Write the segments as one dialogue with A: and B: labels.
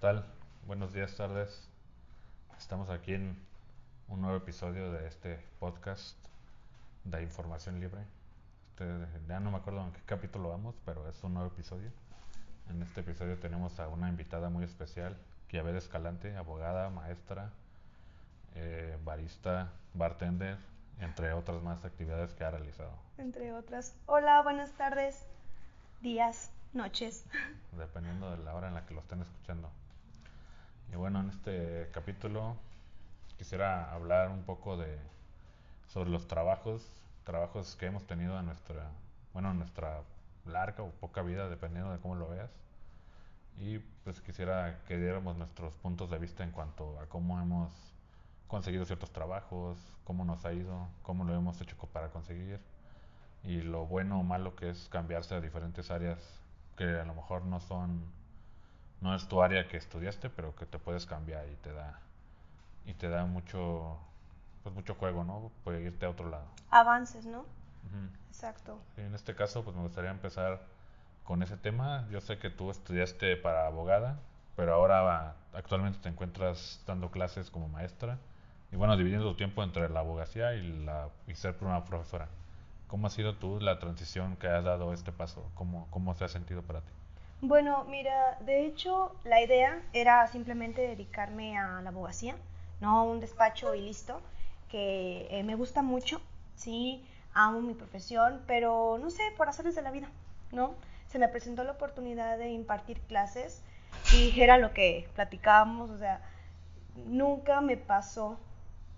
A: tal? Buenos días, tardes. Estamos aquí en un nuevo episodio de este podcast de información libre. Este, ya no me acuerdo en qué capítulo vamos, pero es un nuevo episodio. En este episodio tenemos a una invitada muy especial, Kiabed Escalante, abogada, maestra, eh, barista, bartender, entre otras más actividades que ha realizado.
B: Entre otras. Hola, buenas tardes, días, noches.
A: Dependiendo de la hora en la que lo estén escuchando. Y bueno, en este capítulo quisiera hablar un poco de sobre los trabajos, trabajos que hemos tenido en nuestra, bueno, en nuestra larga o poca vida, dependiendo de cómo lo veas. Y pues quisiera que diéramos nuestros puntos de vista en cuanto a cómo hemos conseguido ciertos trabajos, cómo nos ha ido, cómo lo hemos hecho para conseguir y lo bueno o malo que es cambiarse a diferentes áreas que a lo mejor no son no es tu área que estudiaste, pero que te puedes cambiar y te da y te da mucho pues mucho juego, ¿no? Puede irte a otro lado.
B: Avances, ¿no? Exacto.
A: en este caso, pues me gustaría empezar con ese tema. Yo sé que tú estudiaste para abogada, pero ahora actualmente te encuentras dando clases como maestra y bueno, dividiendo tu tiempo entre la abogacía y, la, y ser una profesora. ¿Cómo ha sido tú la transición que has dado este paso? ¿Cómo, ¿Cómo se ha sentido para ti?
B: Bueno, mira, de hecho la idea era simplemente dedicarme a la abogacía, no un despacho y listo, que eh, me gusta mucho, sí, amo mi profesión, pero no sé, por hacerles de la vida, ¿no? Se me presentó la oportunidad de impartir clases y era lo que platicábamos, o sea, nunca me pasó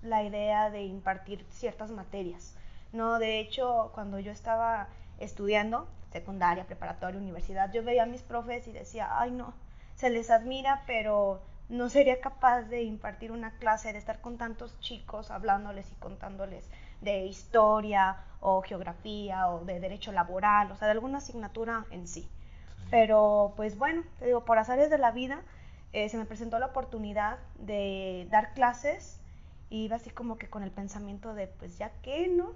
B: la idea de impartir ciertas materias, ¿no? De hecho, cuando yo estaba estudiando, secundaria, preparatoria, universidad, yo veía a mis profes y decía, ay no, se les admira, pero no sería capaz de impartir una clase, de estar con tantos chicos hablándoles y contándoles de historia o geografía o de derecho laboral, o sea, de alguna asignatura en sí. Pero pues bueno, te digo, por azares de la vida, eh, se me presentó la oportunidad de dar clases y iba así como que con el pensamiento de, pues ya que, ¿no?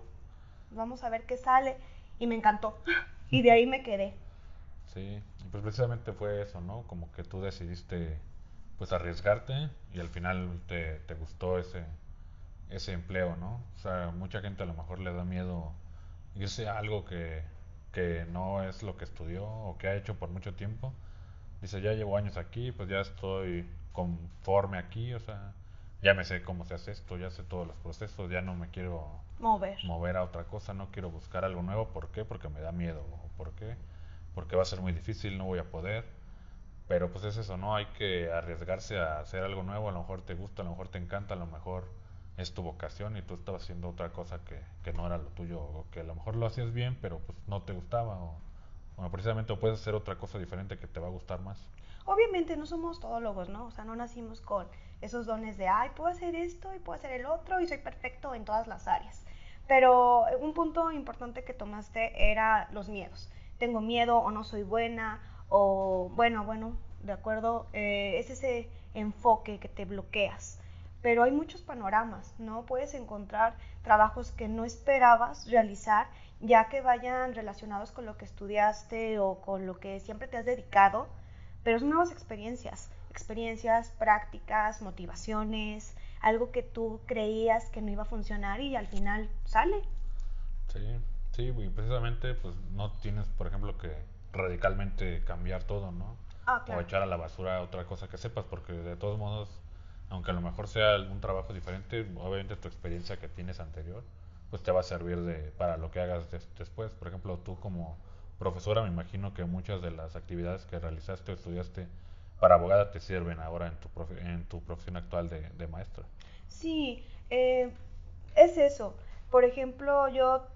B: Vamos a ver qué sale. Y me encantó. Y de ahí me quedé.
A: Sí, pues precisamente fue eso, ¿no? Como que tú decidiste pues arriesgarte y al final te, te gustó ese, ese empleo, ¿no? O sea, mucha gente a lo mejor le da miedo irse a algo que, que no es lo que estudió o que ha hecho por mucho tiempo. Dice, ya llevo años aquí, pues ya estoy conforme aquí, o sea, ya me sé cómo se hace esto, ya sé todos los procesos, ya no me quiero
B: mover.
A: mover a otra cosa, no quiero buscar algo nuevo. ¿Por qué? Porque me da miedo. ¿Por qué? Porque va a ser muy difícil, no voy a poder. Pero pues es eso, ¿no? Hay que arriesgarse a hacer algo nuevo. A lo mejor te gusta, a lo mejor te encanta, a lo mejor es tu vocación y tú estabas haciendo otra cosa que, que no era lo tuyo. O que a lo mejor lo hacías bien, pero pues no te gustaba. O, bueno, precisamente puedes hacer otra cosa diferente que te va a gustar más.
B: Obviamente no somos todólogos, ¿no? O sea, no nacimos con esos dones de, ay, puedo hacer esto y puedo hacer el otro y soy perfecto en todas las áreas. Pero un punto importante que tomaste era los miedos. Tengo miedo o no soy buena o bueno, bueno, de acuerdo, eh, es ese enfoque que te bloqueas. Pero hay muchos panoramas, ¿no? Puedes encontrar trabajos que no esperabas realizar, ya que vayan relacionados con lo que estudiaste o con lo que siempre te has dedicado, pero son nuevas experiencias, experiencias, prácticas, motivaciones, algo que tú creías que no iba a funcionar y al final sale.
A: Sí, sí, y precisamente pues no tienes, por ejemplo, que radicalmente cambiar todo, ¿no?
B: Ah, claro.
A: O echar a la basura otra cosa que sepas, porque de todos modos, aunque a lo mejor sea un trabajo diferente, obviamente tu experiencia que tienes anterior, pues te va a servir de, para lo que hagas después. Por ejemplo, tú como profesora, me imagino que muchas de las actividades que realizaste o estudiaste para abogada te sirven ahora en tu, en tu profesión actual de, de maestra.
B: Sí, eh, es eso. Por ejemplo, yo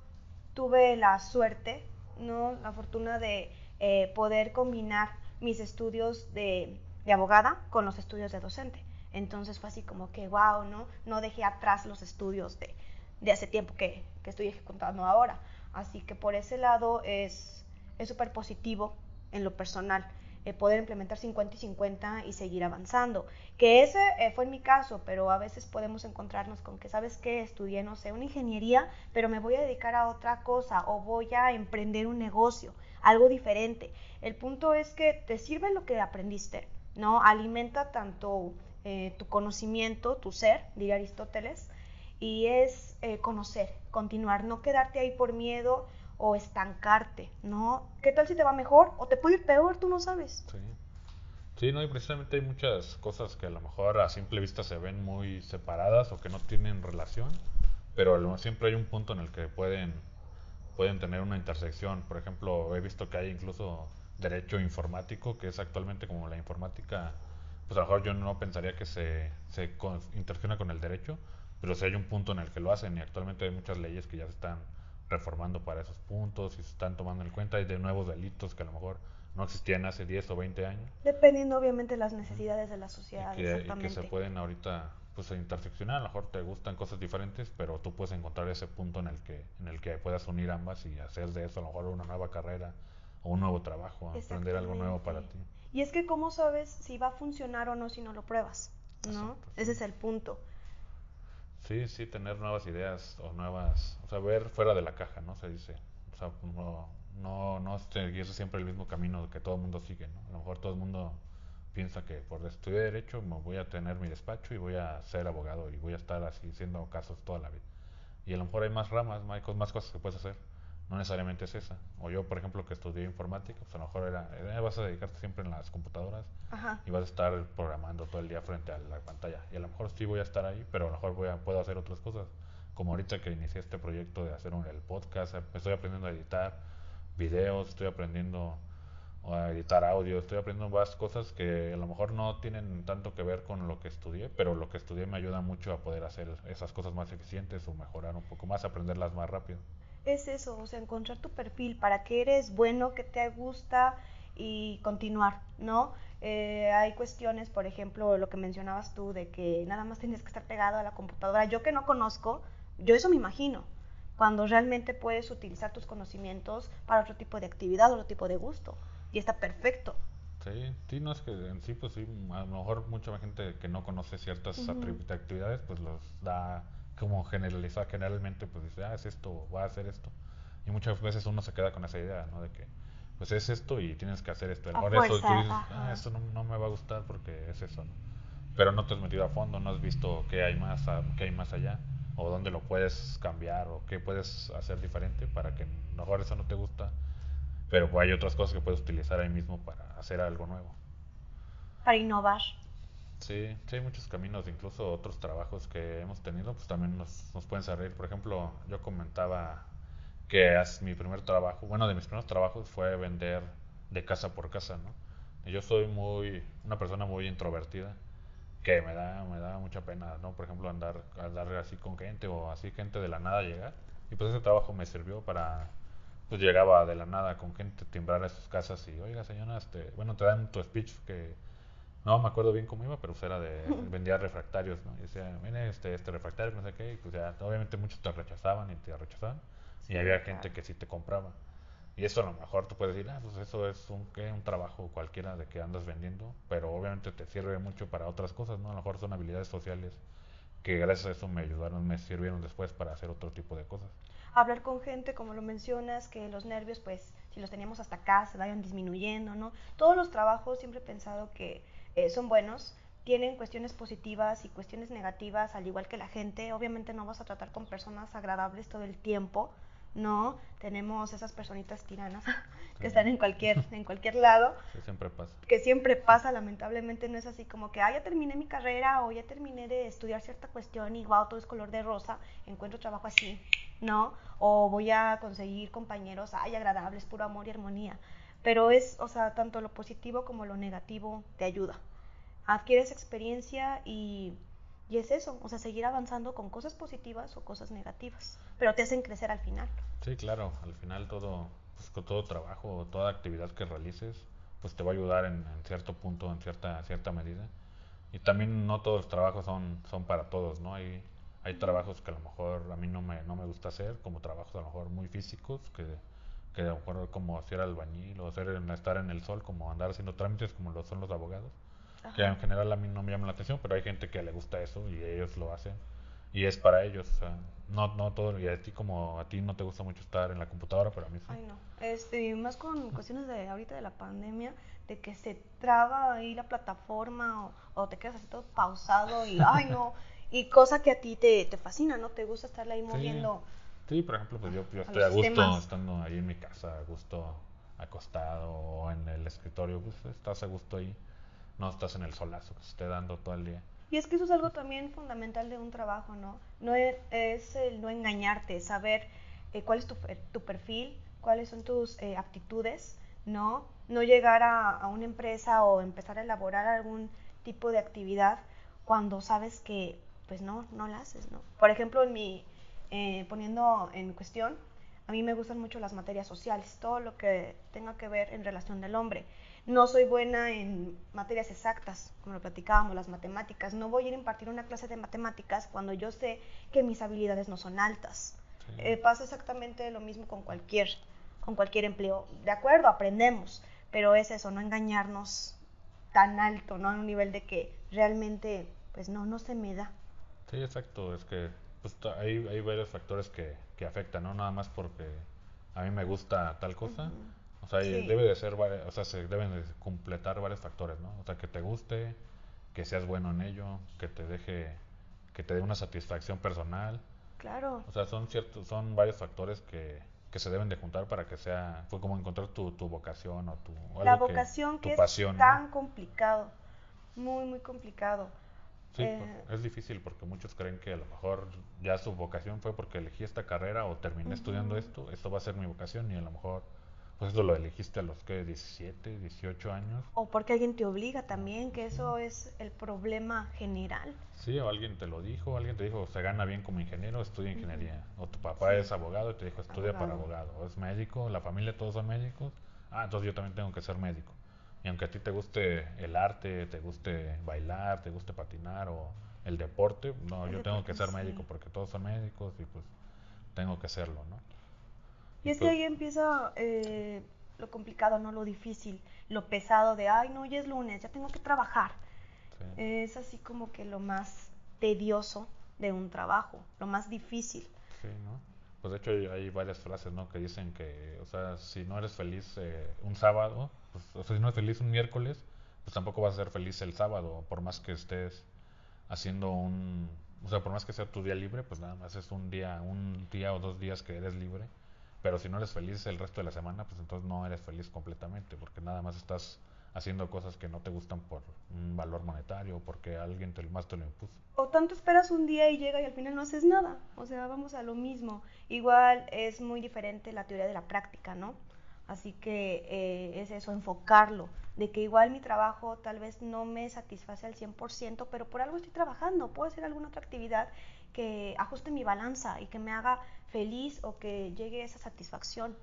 B: tuve la suerte, ¿no? La fortuna de eh, poder combinar mis estudios de, de, abogada con los estudios de docente. Entonces fue así como que, wow, ¿no? No dejé atrás los estudios de, de hace tiempo que, que, estoy ejecutando ahora. Así que por ese lado es súper positivo en lo personal. Eh, poder implementar 50 y 50 y seguir avanzando. Que ese eh, fue mi caso, pero a veces podemos encontrarnos con que, ¿sabes qué? Estudié, no sé, una ingeniería, pero me voy a dedicar a otra cosa o voy a emprender un negocio, algo diferente. El punto es que te sirve lo que aprendiste, ¿no? Alimenta tanto eh, tu conocimiento, tu ser, diría Aristóteles, y es eh, conocer, continuar, no quedarte ahí por miedo o estancarte, ¿no? ¿Qué tal si te va mejor o te puede ir peor? Tú no sabes.
A: Sí. Sí, no, y precisamente hay muchas cosas que a lo mejor a simple vista se ven muy separadas o que no tienen relación, pero siempre hay un punto en el que pueden, pueden tener una intersección. Por ejemplo, he visto que hay incluso derecho informático, que es actualmente como la informática, pues a lo mejor yo no pensaría que se, se interacciona con el derecho, pero sí hay un punto en el que lo hacen y actualmente hay muchas leyes que ya se están reformando para esos puntos y se están tomando en cuenta y de nuevos delitos que a lo mejor no existían hace 10 o 20 años.
B: Dependiendo obviamente de las necesidades de la sociedad.
A: Y que, y que se pueden ahorita pues interseccionar, a lo mejor te gustan cosas diferentes, pero tú puedes encontrar ese punto en el que en el que puedas unir ambas y hacer de eso a lo mejor una nueva carrera o un nuevo trabajo, aprender algo nuevo para ti.
B: Y es que cómo sabes si va a funcionar o no si no lo pruebas, ¿no? Ese es el punto.
A: Sí, sí, tener nuevas ideas o nuevas, o sea, ver fuera de la caja, ¿no? Se dice. O sea, no, no, no seguir siempre el mismo camino que todo el mundo sigue, ¿no? A lo mejor todo el mundo piensa que por estudiar derecho me voy a tener mi despacho y voy a ser abogado y voy a estar así haciendo casos toda la vida. Y a lo mejor hay más ramas, más cosas que puedes hacer no necesariamente es esa. O yo, por ejemplo, que estudié informática, pues a lo mejor era, eh, vas a dedicarte siempre en las computadoras y vas a estar programando todo el día frente a la pantalla. Y a lo mejor sí voy a estar ahí, pero a lo mejor voy a, puedo hacer otras cosas. Como ahorita que inicié este proyecto de hacer un, el podcast, estoy aprendiendo a editar videos, estoy aprendiendo a editar audio, estoy aprendiendo varias cosas que a lo mejor no tienen tanto que ver con lo que estudié, pero lo que estudié me ayuda mucho a poder hacer esas cosas más eficientes o mejorar un poco más, aprenderlas más rápido
B: es eso, o sea, encontrar tu perfil, para qué eres bueno, qué te gusta y continuar, ¿no? Eh, hay cuestiones, por ejemplo, lo que mencionabas tú, de que nada más tienes que estar pegado a la computadora. Yo que no conozco, yo eso me imagino, cuando realmente puedes utilizar tus conocimientos para otro tipo de actividad, otro tipo de gusto. Y está perfecto.
A: Sí, sí, no es que en sí, pues sí, a lo mejor mucha gente que no conoce ciertas actividades, pues los da como generalizar, generalmente pues dice, ah, es esto, va a hacer esto. Y muchas veces uno se queda con esa idea, ¿no? De que, pues es esto y tienes que hacer esto. Ahora eso tú dices, ah, esto no, no, me va a gustar porque es eso, ¿no? Pero no te has metido a fondo, no has visto qué hay más, qué hay más allá, o dónde lo puedes cambiar, o qué puedes hacer diferente para que mejor eso no te gusta, pero hay otras cosas que puedes utilizar ahí mismo para hacer algo nuevo.
B: Para innovar.
A: Sí, sí hay muchos caminos, incluso otros trabajos que hemos tenido, pues también nos, nos pueden servir. Por ejemplo, yo comentaba que mi primer trabajo, bueno, de mis primeros trabajos fue vender de casa por casa, ¿no? Y yo soy muy, una persona muy introvertida, que me da, me da mucha pena, ¿no? Por ejemplo, andar, andar así con gente o así gente de la nada llegar. Y pues ese trabajo me sirvió para, pues llegaba de la nada con gente, timbrar a sus casas y, oiga señora, este, bueno, te dan tu speech que no me acuerdo bien cómo iba, pero pues era de vendía refractarios, ¿no? Y decía, mire, este, este refractario, no sé qué, y pues ya, obviamente muchos te rechazaban y te rechazaban, y había gente que sí te compraba. Y eso a lo mejor tú puedes decir, ah, pues eso es un, ¿qué? un trabajo cualquiera de que andas vendiendo, pero obviamente te sirve mucho para otras cosas, ¿no? A lo mejor son habilidades sociales que gracias a eso me ayudaron, me sirvieron después para hacer otro tipo de cosas.
B: Hablar con gente, como lo mencionas, que los nervios, pues, si los teníamos hasta acá, se vayan disminuyendo, ¿no? Todos los trabajos siempre he pensado que eh, son buenos, tienen cuestiones positivas y cuestiones negativas, al igual que la gente. Obviamente no vas a tratar con personas agradables todo el tiempo, ¿no? Tenemos esas personitas tiranas que están en cualquier, en cualquier lado.
A: Que siempre pasa.
B: Que siempre pasa, lamentablemente no es así como que, ah, ya terminé mi carrera o ya terminé de estudiar cierta cuestión y wow, todo es color de rosa, encuentro trabajo así, ¿no? O voy a conseguir compañeros, ay, agradables, puro amor y armonía pero es, o sea, tanto lo positivo como lo negativo te ayuda. Adquieres experiencia y, y es eso, o sea, seguir avanzando con cosas positivas o cosas negativas, pero te hacen crecer al final.
A: Sí, claro, al final todo, pues con todo trabajo, toda actividad que realices, pues te va a ayudar en, cierto punto, en cierta, cierta medida. Y también no todos los trabajos son, son para todos, ¿no? Hay, hay trabajos que a lo mejor a mí no me, no me gusta hacer, como trabajos a lo mejor muy físicos, que que de acuerdo como hacer albañil o hacer estar en el sol, como andar haciendo trámites como lo son los abogados. Que en general a mí no me llama la atención, pero hay gente que le gusta eso y ellos lo hacen. y es para ellos. O sea, no, no todo, y a ti como a ti no te gusta mucho estar en la computadora, pero a mí sí.
B: Ay, no. Este, más con cuestiones de ahorita de la pandemia, de que se traba ahí la plataforma o, o te quedas así todo pausado y, ay, no. Y cosa que a ti te, te fascina, ¿no? Te gusta estar ahí moviendo.
A: Sí, por ejemplo, pues yo, yo estoy a gusto estando ahí en mi casa, a gusto acostado o en el escritorio, pues estás a gusto ahí. No estás en el solazo que se esté dando todo el día.
B: Y es que eso es algo también fundamental de un trabajo, ¿no? No es, es el no engañarte, saber eh, cuál es tu, tu perfil, cuáles son tus eh, aptitudes, ¿no? No llegar a, a una empresa o empezar a elaborar algún tipo de actividad cuando sabes que, pues no, no la haces, ¿no? Por ejemplo, en mi, eh, poniendo en cuestión, a mí me gustan mucho las materias sociales, todo lo que tenga que ver en relación del hombre. No soy buena en materias exactas, como lo platicábamos, las matemáticas. No voy a ir a impartir una clase de matemáticas cuando yo sé que mis habilidades no son altas.
A: Sí.
B: Eh, pasa exactamente lo mismo con cualquier, con cualquier empleo. De acuerdo, aprendemos, pero es eso, no engañarnos tan alto, ¿no? A un nivel de que realmente, pues no, no se me da.
A: Sí, exacto. Es que pues, hay, hay varios factores que, que afectan, ¿no? Nada más porque a mí me gusta tal cosa. O sea,
B: Sí.
A: debe de ser, o sea, se deben de completar varios factores, ¿no? O sea, que te guste, que seas bueno en ello, que te deje, que te dé una satisfacción personal.
B: Claro.
A: O sea, son ciertos, son varios factores que, que se deben de juntar para que sea, fue como encontrar tu, tu vocación o tu o
B: La
A: algo que-
B: vocación
A: tu
B: que,
A: pasión,
B: es
A: ¿no?
B: tan complicado, muy, muy complicado.
A: Sí,
B: Eh,
A: pues, es difícil porque muchos creen que a lo mejor ya su vocación fue porque elegí esta carrera o terminé estudiando esto, esto va a ser mi vocación y a lo mejor pues eso lo elegiste a los que 17, 18 años.
B: O porque alguien te obliga también, que eso es el problema general.
A: Sí, o alguien te lo dijo, alguien te dijo, se gana bien como ingeniero, estudia ingeniería. O tu papá
B: Sí.
A: es abogado y te dijo, estudia para
B: Abogado.
A: abogado. O es médico, la familia todos son médicos. Ah, entonces yo también tengo que ser médico. Y aunque a ti te guste el arte, te guste bailar, te guste patinar o el deporte, no,
B: El
A: yo tengo que ser
B: sí.
A: médico porque todos son médicos y pues tengo que serlo, ¿no?
B: Y es que
A: pues-
B: ahí empieza eh, lo complicado, no lo difícil, lo pesado de, ay, no, ya es lunes, ya tengo que trabajar.
A: Sí.
B: Es así como que lo más tedioso de un trabajo, lo más difícil.
A: Sí, ¿no? Pues de hecho hay, hay varias frases, ¿no? Que dicen que, o sea, si no eres feliz eh, un sábado, pues, o sea, si no eres feliz un miércoles, pues tampoco vas a ser feliz el sábado, por más que estés haciendo un, o sea, por más que sea tu día libre, pues nada más es un día, un día o dos días que eres libre, pero si no eres feliz el resto de la semana, pues entonces no eres feliz completamente, porque nada más estás haciendo cosas que no te gustan por un valor monetario o porque alguien te, más te lo impuso.
B: O tanto esperas un día y llega y al final no haces nada. O sea, vamos a lo mismo. Igual es muy diferente la teoría de la práctica, ¿no? Así que eh, es eso, enfocarlo, de que igual mi trabajo tal vez no me satisface al 100%, pero por algo estoy trabajando, puedo hacer alguna otra actividad que ajuste mi balanza y que me haga feliz o que llegue a esa satisfacción.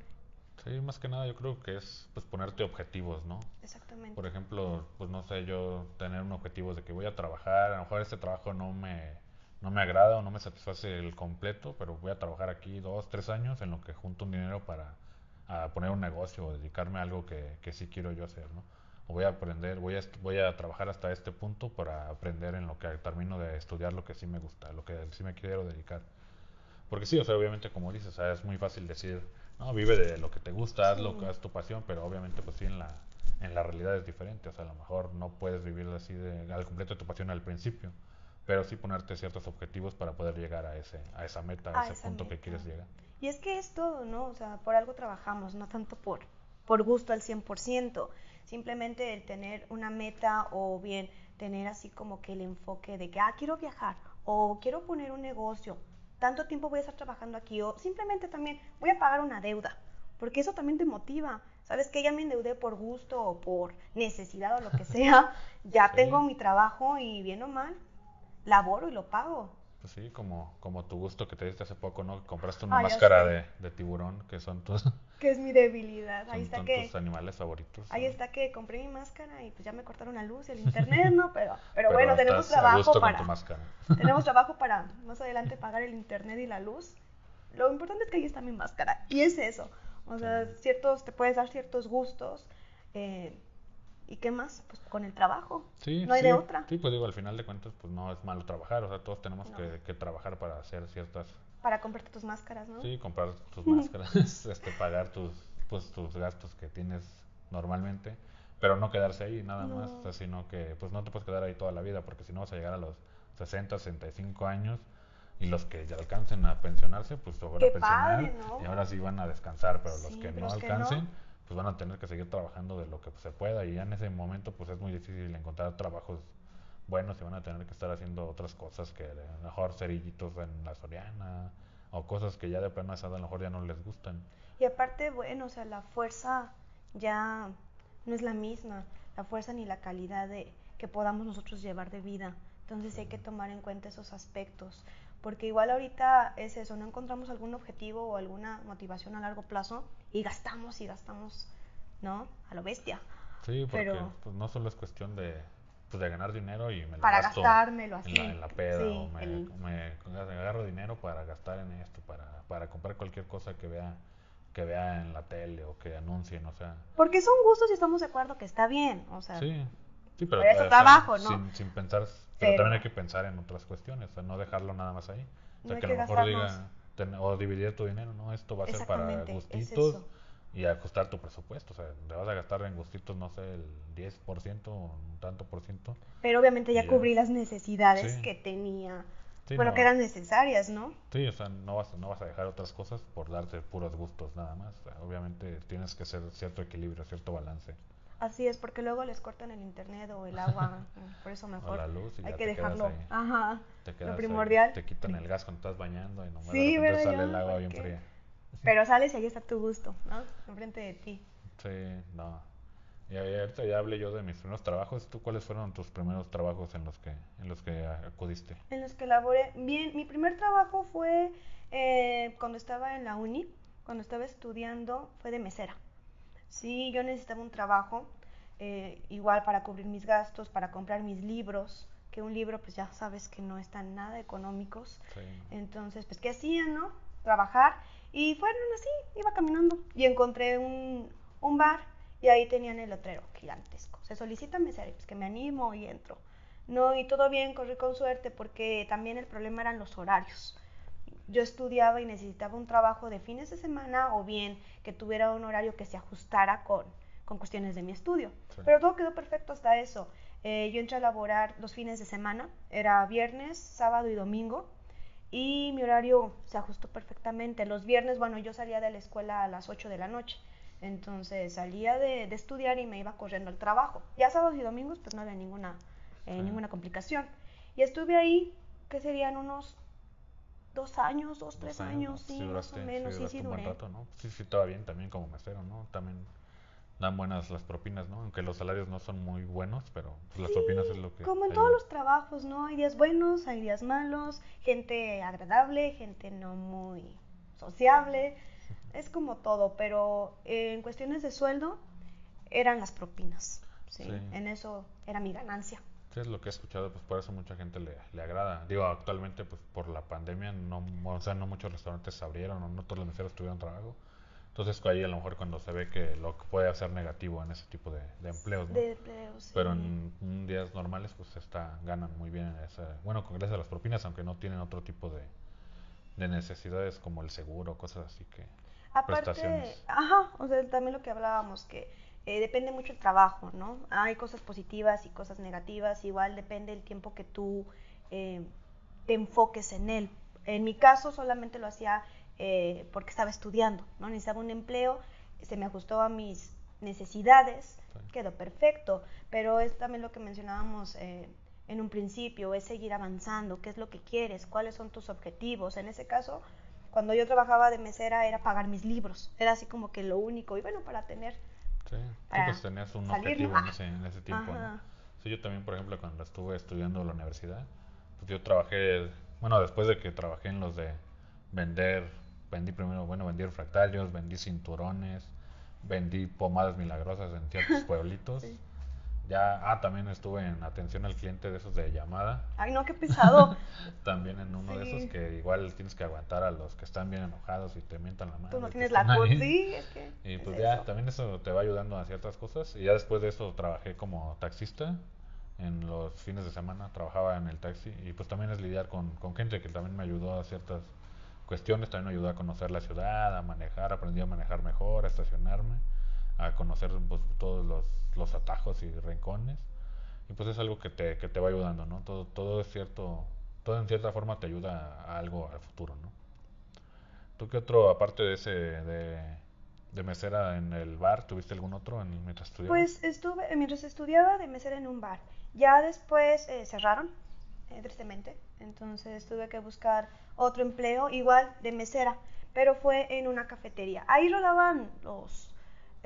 A: Sí, más que nada yo creo que es pues ponerte objetivos, ¿no?
B: Exactamente.
A: Por ejemplo, pues no sé, yo tener un objetivo de que voy a trabajar, a lo mejor este trabajo no me, no me agrada o no me satisface el completo, pero voy a trabajar aquí dos, tres años en lo que junto un dinero para a poner un negocio o dedicarme a algo que, que sí quiero yo hacer, ¿no? O voy a aprender, voy a, voy a trabajar hasta este punto para aprender en lo que termino de estudiar lo que sí me gusta, lo que sí me quiero dedicar. Porque sí, o sea, obviamente como dices, o sea, es muy fácil decir, no, vive de lo que te gusta, haz lo que es tu pasión, pero obviamente pues sí en la, en la realidad es diferente, o sea, a lo mejor no puedes vivir así de, al completo de tu pasión al principio, pero sí ponerte ciertos objetivos para poder llegar a ese, a esa meta, a,
B: A
A: ese punto que quieres llegar.
B: Y es que es todo, ¿no? O sea, por algo trabajamos, no tanto por, por gusto al 100%. Simplemente el tener una meta o bien tener así como que el enfoque de que, ah, quiero viajar o quiero poner un negocio, tanto tiempo voy a estar trabajando aquí o simplemente también voy a pagar una deuda, porque eso también te motiva. Sabes que ya me endeudé por gusto o por necesidad o lo que sea, ya
A: Sí.
B: tengo mi trabajo y bien o mal, laboro y lo pago.
A: Pues sí, como, como tu gusto que te diste hace poco, ¿no? Compraste una
B: Ah,
A: máscara de, de tiburón, que son tus,
B: Que es mi debilidad. Ahí
A: son-
B: está
A: son
B: que...
A: tus animales favoritos.
B: Ahí
A: ¿no?
B: está que compré mi máscara y pues ya me cortaron la luz y el internet, ¿no? Pero, pero,
A: Pero
B: bueno, tenemos trabajo para
A: tu máscara.
B: tenemos trabajo para más adelante pagar el internet y la luz. Lo importante es que ahí está mi máscara y es eso. O sea,
A: Sí.
B: ciertos te puedes dar ciertos gustos eh, ¿Y qué más? Pues con el trabajo.
A: Sí,
B: no hay
A: sí,
B: de otra.
A: Sí, pues digo, al final de cuentas, pues no es malo trabajar, o sea, todos tenemos que, que, trabajar para hacer ciertas...
B: Para comprarte tus máscaras, ¿no?
A: Sí, comprar tus máscaras, este, pagar tus, pues, tus gastos que tienes normalmente, pero no quedarse ahí nada más, o sea, sino que pues no te puedes quedar ahí toda la vida, porque si no vas a llegar a los 60, 65 años y los que ya alcancen a pensionarse, pues se van a pensionar y ahora sí van a descansar, pero los que no alcancen, pues van a tener que seguir trabajando de lo que se pueda y ya en ese momento pues es muy difícil encontrar trabajos buenos y van a tener que estar haciendo otras cosas que a lo mejor cerillitos en la Soriana o cosas que ya de plano a lo mejor ya no les gustan.
B: Y aparte, bueno, o sea, la fuerza ya no es la misma, la fuerza ni la calidad de que podamos nosotros llevar de vida. Entonces hay que tomar en cuenta esos aspectos, porque igual ahorita es eso, no encontramos algún objetivo o alguna motivación a largo plazo y gastamos y gastamos, ¿no? A lo bestia.
A: Sí, porque pues, no solo es cuestión de, pues, de ganar dinero y me lo
B: para
A: gasto
B: gastármelo así.
A: En la, peda o me, agarro dinero para gastar en esto, para, para comprar cualquier cosa que vea que vea en la tele o que anuncien, o sea.
B: Porque son gustos y estamos de acuerdo que está bien, o sea.
A: Sí, sí pero,
B: trabajo, ¿no?
A: Sin, sin pensar pero, también hay que pensar en otras cuestiones, o sea, no dejarlo nada más ahí. O sea, que a lo mejor diga, o dividir tu dinero, ¿no? Esto va a ser para gustitos y ajustar tu presupuesto. O sea, te vas a gastar en gustitos, no sé, el 10% o un tanto por ciento.
B: Pero obviamente ya cubrí las necesidades que tenía. bueno, que eran necesarias, ¿no?
A: Sí, o sea, no vas, no vas a dejar otras cosas por darte puros gustos nada más. obviamente tienes que hacer cierto equilibrio, cierto balance.
B: Así es, porque luego les cortan el internet o el agua, por eso mejor
A: la luz
B: hay que dejarlo.
A: Ajá.
B: lo primordial.
A: te quitan el gas cuando estás bañando y no
B: sí,
A: sale el agua bien fría.
B: Pero sales y ahí está tu gusto, ¿no? Enfrente de ti.
A: Sí, no. Y ahorita ya hablé yo de mis primeros trabajos. ¿Tú cuáles fueron tus primeros trabajos en los que en los que acudiste?
B: En los que laboré. Bien, mi primer trabajo fue eh, cuando estaba en la uni, cuando estaba estudiando, fue de mesera. Sí, yo necesitaba un trabajo, eh, igual para cubrir mis gastos, para comprar mis libros, que un libro pues ya sabes que no están nada económicos. Entonces, pues, ¿qué hacía, no? Trabajar. Y fueron así, iba caminando y encontré un, un bar y ahí tenían el letrero gigantesco. Se solicita mesero, pues que me animo y entro. No, y todo bien, corrí con suerte porque también el problema eran los horarios yo estudiaba y necesitaba un trabajo de fines de semana o bien que tuviera un horario que se ajustara con, con cuestiones de mi estudio. Pero todo quedó perfecto hasta eso. Eh, yo entré a laborar los fines de semana, era viernes, sábado y domingo, y mi horario se ajustó perfectamente. Los viernes, bueno, yo salía de la escuela a las 8 de la noche, entonces salía de, de estudiar y me iba corriendo al trabajo. Ya sábados y domingos, pues no había ninguna, eh, ninguna complicación. Y estuve ahí, que serían unos dos años, dos, tres años, sí, más o menos, sí, sí, duré.
A: Rato, ¿no? Sí, sí, estaba bien también como mesero, ¿no? También dan buenas las propinas, ¿no? Aunque los salarios no son muy buenos, pero pues, las propinas es lo que...
B: Como en todos los trabajos, ¿no? Hay días buenos, hay días malos, gente agradable, gente no muy sociable, es como todo, pero en cuestiones de sueldo eran las propinas, ¿sí? En eso era mi ganancia
A: es lo que he escuchado, pues por eso mucha gente le, le, agrada. Digo, actualmente, pues por la pandemia, no, o sea, no muchos restaurantes abrieron, o no todos los meseros tuvieron trabajo. Entonces, ahí a lo mejor cuando se ve que lo que puede hacer negativo en ese tipo de, de empleos, ¿no?
B: De empleos, sí.
A: Pero en, días normales, pues está, ganan muy bien. Esa, bueno, gracias a las propinas, aunque no tienen otro tipo de, de necesidades como el seguro, cosas así que.
B: Aparte, prestaciones. ajá, o sea, también lo que hablábamos, que eh, depende mucho el trabajo, ¿no? Hay cosas positivas y cosas negativas, igual depende el tiempo que tú eh, te enfoques en él. En mi caso solamente lo hacía eh, porque estaba estudiando, ¿no? Necesitaba un empleo, se me ajustó a mis necesidades, quedó perfecto, pero es también lo que mencionábamos en un principio, es seguir avanzando, qué es lo que quieres, cuáles son tus objetivos. En ese caso, cuando yo trabajaba de mesera era pagar mis libros, era así como que lo único, y bueno, para tener
A: Sí, pues tenías un objetivo en ese, en ese tiempo. ¿no? Sí, yo también, por ejemplo, cuando estuve estudiando en la universidad, pues yo trabajé, bueno, después de que trabajé en los de vender, vendí primero, bueno, vendí refractarios, vendí cinturones, vendí pomadas milagrosas en ciertos pueblitos. Ya, ah, también estuve en atención al cliente de esos de llamada.
B: Ay, no, qué pesado.
A: también en uno de esos que igual tienes que aguantar a los que están bien enojados y te mientan la mano.
B: Tú no tienes la culpa. Sí, es que.
A: Y
B: es
A: pues ya,
B: eso.
A: también eso te va ayudando a ciertas cosas. Y ya después de eso trabajé como taxista. En los fines de semana trabajaba en el taxi. Y pues también es lidiar con, con gente que también me ayudó a ciertas cuestiones. También me ayudó a conocer la ciudad, a manejar. Aprendí a manejar mejor, a estacionarme. A conocer pues, todos los, los atajos y rincones. Y pues es algo que te, que te va ayudando, ¿no? Todo, todo es cierto. Todo en cierta forma te ayuda a algo al futuro, ¿no? ¿Tú qué otro, aparte de ese, de, de mesera en el bar, tuviste algún otro en, mientras estudiabas?
B: Pues estuve, mientras estudiaba de mesera en un bar. Ya después eh, cerraron, eh, tristemente. Entonces tuve que buscar otro empleo, igual de mesera, pero fue en una cafetería. Ahí rodaban los,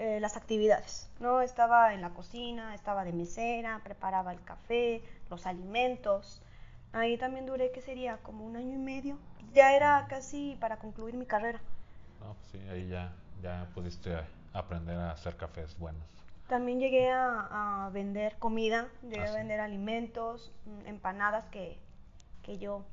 B: eh, las actividades, ¿no? Estaba en la cocina, estaba de mesera, preparaba el café, los alimentos. Ahí también duré, ¿qué sería? Como un año y medio. Ya era casi para concluir mi carrera.
A: No, pues sí, ahí ya, ya pudiste aprender a hacer cafés buenos.
B: También llegué a, a vender comida, llegué
A: Ah,
B: a
A: sí.
B: vender alimentos, mm, empanadas que, que yo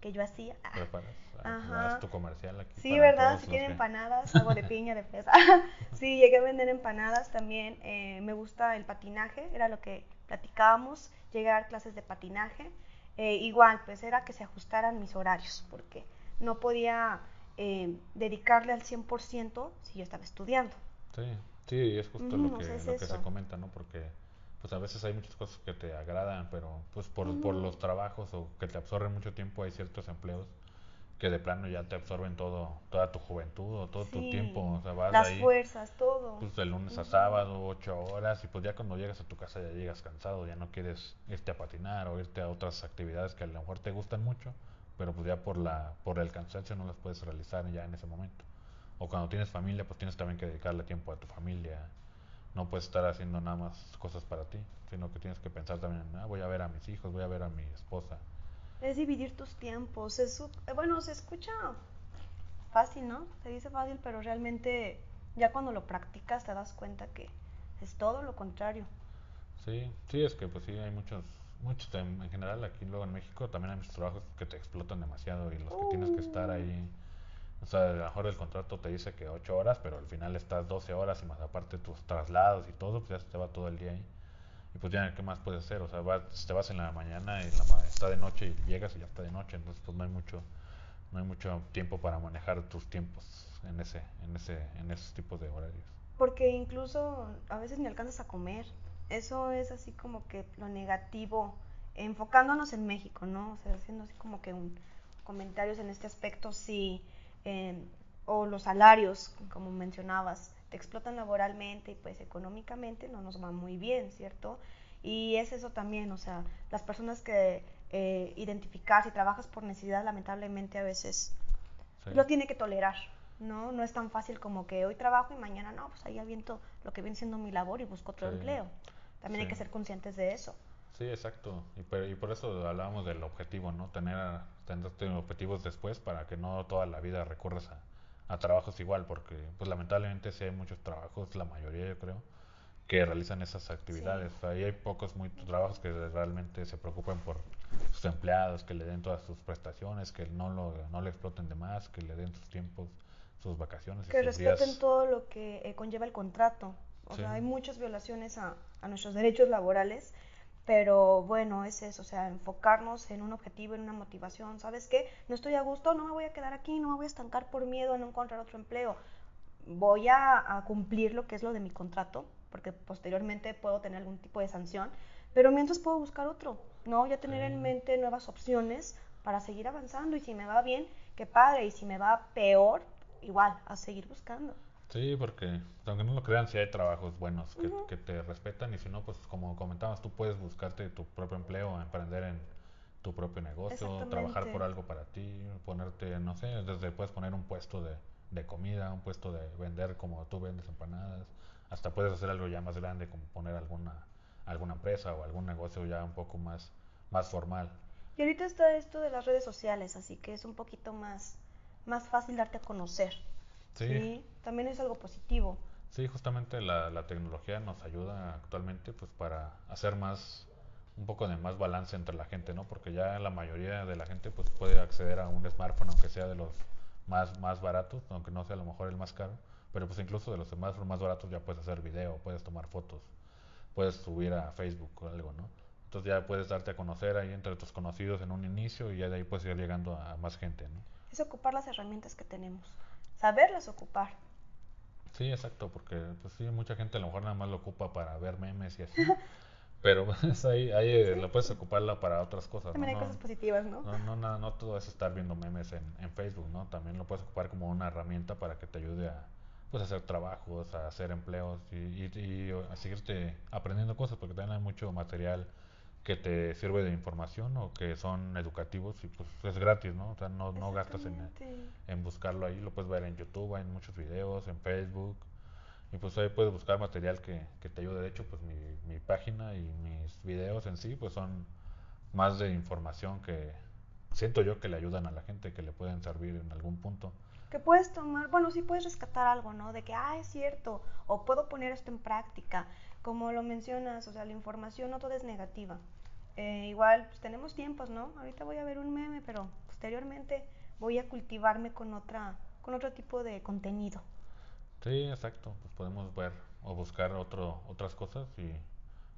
B: que yo hacía.
A: ¿Preparas?
B: Ajá.
A: tu comercial aquí
B: Sí, ¿verdad? Si
A: que-
B: empanadas, agua de piña, de fresa. sí, llegué a vender empanadas también. eh, me gusta el patinaje, era lo que platicábamos. Llegué a dar clases de patinaje. Eh, igual, pues era que se ajustaran mis horarios, porque no podía eh, dedicarle al 100% si yo estaba estudiando.
A: Sí, sí, es justo
B: Ujú,
A: lo
B: o
A: que,
B: sea, es
A: lo que se comenta, ¿no? Porque pues a veces hay muchas cosas que te agradan, pero pues por, por
B: Ujú.
A: los trabajos o que te absorben mucho tiempo hay ciertos empleos que de plano ya te absorben todo, toda tu juventud o todo tu
B: Sí,
A: tiempo, o sea, vas
B: las
A: ahí
B: fuerzas, todo.
A: pues de lunes a sábado, ocho horas, y pues ya cuando llegas a tu casa ya llegas cansado, ya no quieres irte a patinar o irte a otras actividades que a lo mejor te gustan mucho, pero pues ya por la, por el cansancio no las puedes realizar ya en ese momento. O cuando tienes familia, pues tienes también que dedicarle tiempo a tu familia. No puedes estar haciendo nada más cosas para ti, sino que tienes que pensar también, en, ah, voy a ver a mis hijos, voy a ver a mi esposa.
B: Es dividir tus tiempos. Es, eh, bueno, se escucha fácil, ¿no? Se dice fácil, pero realmente ya cuando lo practicas te das cuenta que es todo lo contrario.
A: Sí, sí, es que pues sí, hay muchos, muchos en, en general aquí luego en México también hay muchos trabajos que te explotan demasiado y los que tienes que estar ahí, o sea, a lo mejor el contrato te dice que 8 horas, pero al final estás 12 horas y más aparte tus traslados y todo, pues ya se te va todo el día ahí. Y pues ya, ¿qué más puedes hacer? O sea, vas- te vas en la mañana y la está de noche y llegas y ya está de noche, entonces pues no hay mucho, no hay mucho tiempo para manejar tus tiempos en ese, en ese, en esos tipos de horarios.
B: Porque incluso a veces ni alcanzas a comer. Eso es así como que lo negativo, enfocándonos en México, ¿no? O sea, haciendo así como que un comentarios en este aspecto, sí, eh, o los salarios, como mencionabas, te explotan laboralmente y pues económicamente no nos va muy bien, ¿cierto? Y es eso también, o sea, las personas que eh, identificar si trabajas por necesidad, lamentablemente a veces
A: Sí.
B: lo tiene que tolerar, ¿no? No es tan fácil como que hoy trabajo y mañana no, pues ahí aviento lo que viene siendo mi labor y busco otro
A: Sí.
B: empleo. También hay
A: Sí.
B: que ser conscientes de eso.
A: Sí, exacto. Y, per- y por eso hablábamos del objetivo, ¿no? Tener, tener objetivos después para que no toda la vida recurras a, a trabajos igual, porque pues lamentablemente sí hay muchos trabajos, la mayoría yo creo, que realizan esas actividades. Ahí hay pocos muy trabajos que realmente se preocupen por sus empleados, que le den todas sus prestaciones, que no lo no le exploten de más, que le den sus tiempos, sus vacaciones y
B: Que
A: días.
B: respeten todo lo que eh, conlleva el contrato. O
A: Sí.
B: sea, hay muchas violaciones a, a nuestros derechos laborales, pero bueno, es eso, o sea, enfocarnos en un objetivo, en una motivación. ¿Sabes qué? No estoy a gusto, no me voy a quedar aquí, no me voy a estancar por miedo a no encontrar otro empleo. Voy a, a cumplir lo que es lo de mi contrato, porque posteriormente puedo tener algún tipo de sanción, pero mientras puedo buscar otro, ¿no? Ya tener en mente nuevas opciones para seguir avanzando y si me va bien, qué padre, y si me va peor, igual, a seguir buscando.
A: Sí, porque aunque no lo crean, sí hay trabajos buenos que, te respetan y si no, pues como comentabas, tú puedes buscarte tu propio empleo, emprender en tu propio negocio, trabajar por algo para ti, ponerte, no sé, desde puedes poner un puesto de, de comida, un puesto de vender como tú vendes empanadas, hasta puedes hacer algo ya más grande como poner alguna alguna empresa o algún negocio ya un poco más más formal.
B: Y ahorita está esto de las redes sociales, así que es un poquito más, más fácil darte a conocer.
A: Sí.
B: Sí. También es algo positivo.
A: Sí, justamente la, la tecnología nos ayuda actualmente pues para hacer más un poco de más balance entre la gente, ¿no? Porque ya la mayoría de la gente pues puede acceder a un smartphone aunque sea de los más más baratos, aunque no sea a lo mejor el más caro, pero pues incluso de los smartphones más baratos ya puedes hacer video, puedes tomar fotos, puedes subir a Facebook o algo, ¿no? Entonces ya puedes darte a conocer ahí entre tus conocidos en un inicio y ya de ahí puedes ir llegando a más gente, ¿no?
B: Es ocupar las herramientas que tenemos, saberlas ocupar.
A: Sí, exacto, porque pues sí, mucha gente a lo mejor nada más lo ocupa para ver memes y así. pero pues, ahí, ahí eh, lo puedes ocuparla para otras cosas.
B: También
A: ¿no?
B: hay cosas positivas, ¿no?
A: No, no, no, no todo es estar viendo memes en, en Facebook, ¿no? También lo puedes ocupar como una herramienta para que te ayude a pues, hacer trabajos, a hacer empleos y, y- y a seguirte aprendiendo cosas, porque también hay mucho material que te sirve de información o que son educativos y pues es gratis, ¿no? O sea, no, no gastas en, en buscarlo ahí, lo puedes ver en YouTube, hay muchos videos, en Facebook, y pues ahí puedes buscar material que, que te ayude. De hecho, pues mi, mi página y mis videos en sí, pues son más de información que siento yo que le ayudan a la gente, que le pueden servir en algún punto.
B: Que puedes tomar, bueno, sí puedes rescatar algo, ¿no? De que, ah, es cierto, o puedo poner esto en práctica. Como lo mencionas, o sea, la información no toda es negativa. Eh, igual, pues tenemos tiempos, ¿no? Ahorita voy a ver un meme, pero posteriormente voy a cultivarme con otra, con otro tipo de contenido.
A: Sí, exacto, pues podemos ver o buscar otro, otras cosas y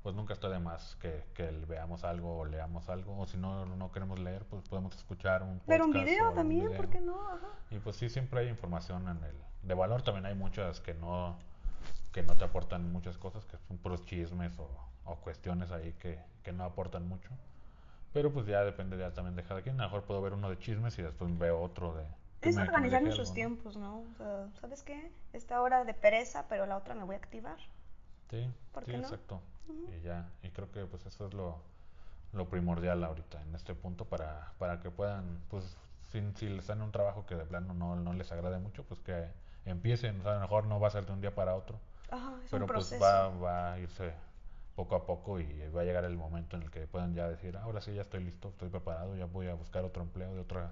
A: pues nunca está de más que, que veamos algo o leamos algo, o si no, no queremos leer, pues podemos escuchar un
B: Pero un
A: podcast
B: video también,
A: video.
B: ¿por qué no? Ajá.
A: Y pues sí, siempre hay información en el... De valor también hay muchas que no, que no te aportan muchas cosas, que son puros chismes o, o cuestiones ahí que, que no aportan mucho. Pero pues ya depende ya también de cada quien. A lo mejor puedo ver uno de chismes y después veo otro de...
B: Es
A: me-
B: organizar nuestros tiempos, ¿no? O sea, ¿sabes qué? Esta hora de pereza, pero la otra me voy a activar.
A: Sí,
B: ¿Por
A: sí,
B: qué no?
A: exacto.
B: Ujú.
A: Y ya, y creo que pues eso es lo, lo primordial ahorita en este punto para, para que puedan, pues si, si les dan un trabajo que de plano no, no les agrade mucho, pues que empiecen, o sea, a lo mejor no va a ser de un día para otro,
B: Ajá, es
A: pero
B: un
A: pues va, va a irse poco a poco y va a llegar el momento en el que puedan ya decir, ahora sí ya estoy listo, estoy preparado, ya voy a buscar otro empleo de otra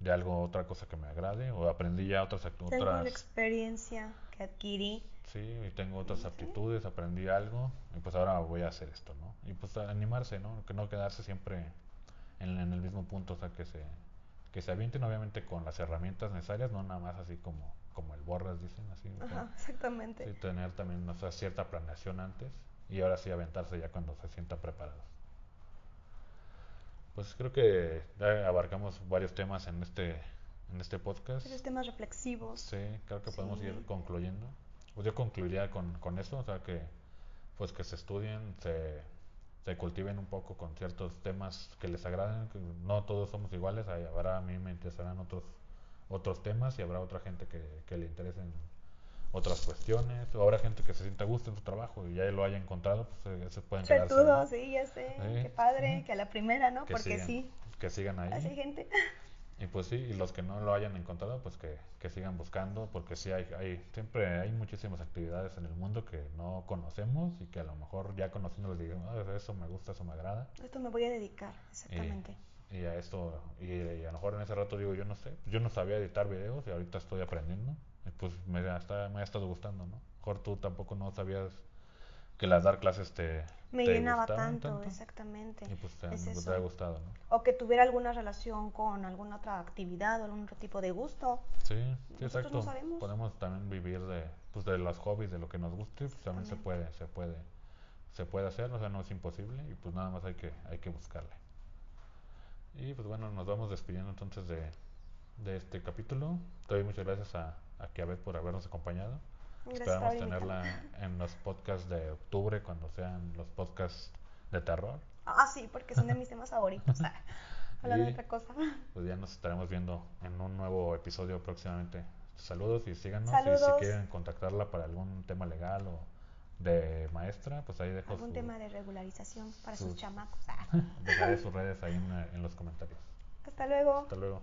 A: de algo otra cosa que me agrade o aprendí ya otras act-
B: Tengo la experiencia que adquirí.
A: Sí, y tengo otras aptitudes, aprendí algo y pues ahora voy a hacer esto, ¿no? Y pues animarse, ¿no? Que no quedarse siempre en, en el mismo punto, o sea, que se, que se avienten obviamente con las herramientas necesarias, no nada más así como, como el borras, dicen así.
B: Ajá, exactamente.
A: sí, tener también, o sea, cierta planeación antes y ahora sí aventarse ya cuando se sienta preparado. Pues creo que ya abarcamos varios temas en este, en este podcast.
B: Esos temas reflexivos.
A: Sí, creo que podemos
B: Sí.
A: ir concluyendo. Pues yo concluiría con, con eso, o sea que pues que se estudien, se, se cultiven un poco con ciertos temas que les agraden, que no todos somos iguales, hay- habrá a mí me interesarán otros otros temas y habrá otra gente que, que le interesen otras cuestiones, o habrá gente que se sienta a gusto en su trabajo y ya lo haya encontrado, pues eh, se pueden quedarse
B: Suertudo, sí, ya sé.
A: Sí.
B: Qué padre, que a la primera, ¿no?
A: que
B: Porque
A: sigan,
B: sí,
A: que sigan ahí.
B: así gente.
A: Y pues sí, y los que no lo hayan encontrado, pues que, que sigan buscando, porque sí hay, hay, siempre hay muchísimas actividades en el mundo que no conocemos y que a lo mejor ya conociéndolos digamos, "Ah, eso me gusta, eso me agrada.
B: Esto me voy a dedicar, exactamente.
A: Y a esto, y, y a lo mejor en ese rato digo, yo no sé, yo no sabía editar videos y ahorita estoy aprendiendo, y pues me ha, está- me ha estado gustando, ¿no? Mejor tú tampoco no sabías que las dar clases te,
B: me
A: te
B: llenaba
A: gustaban
B: tanto, exactamente.
A: y pues te,
B: es
A: te ha gustado, ¿no?
B: O que tuviera alguna relación con alguna otra actividad o algún otro tipo de gusto.
A: Sí, sí, exacto.
B: no sabemos.
A: Podemos también vivir de, pues, de los hobbies, de lo que nos guste, pues, también se puede, se puede, se puede hacer, o sea, no es imposible y pues nada más hay que, hay que buscarle. Y pues bueno, nos vamos despidiendo entonces de, de este capítulo. Te doy muchas gracias a, a Kiabet por habernos acompañado.
B: Gracias
A: Esperamos tenerla en los podcasts de octubre, cuando sean los podcasts de terror.
B: Ah, sí, porque son de mis temas favoritos. Ah, Hablando de otra cosa.
A: Pues ya nos estaremos viendo en un nuevo episodio próximamente. Saludos y síganos. Y si
B: Saludos.
A: quieren contactarla para algún tema legal o de maestra, pues ahí dejo
B: Algún
A: su-
B: tema de regularización para sus
A: sus-
B: chamacos. Ah.
A: dejaré sus redes ahí en, en los comentarios.
B: Hasta luego.
A: Hasta luego.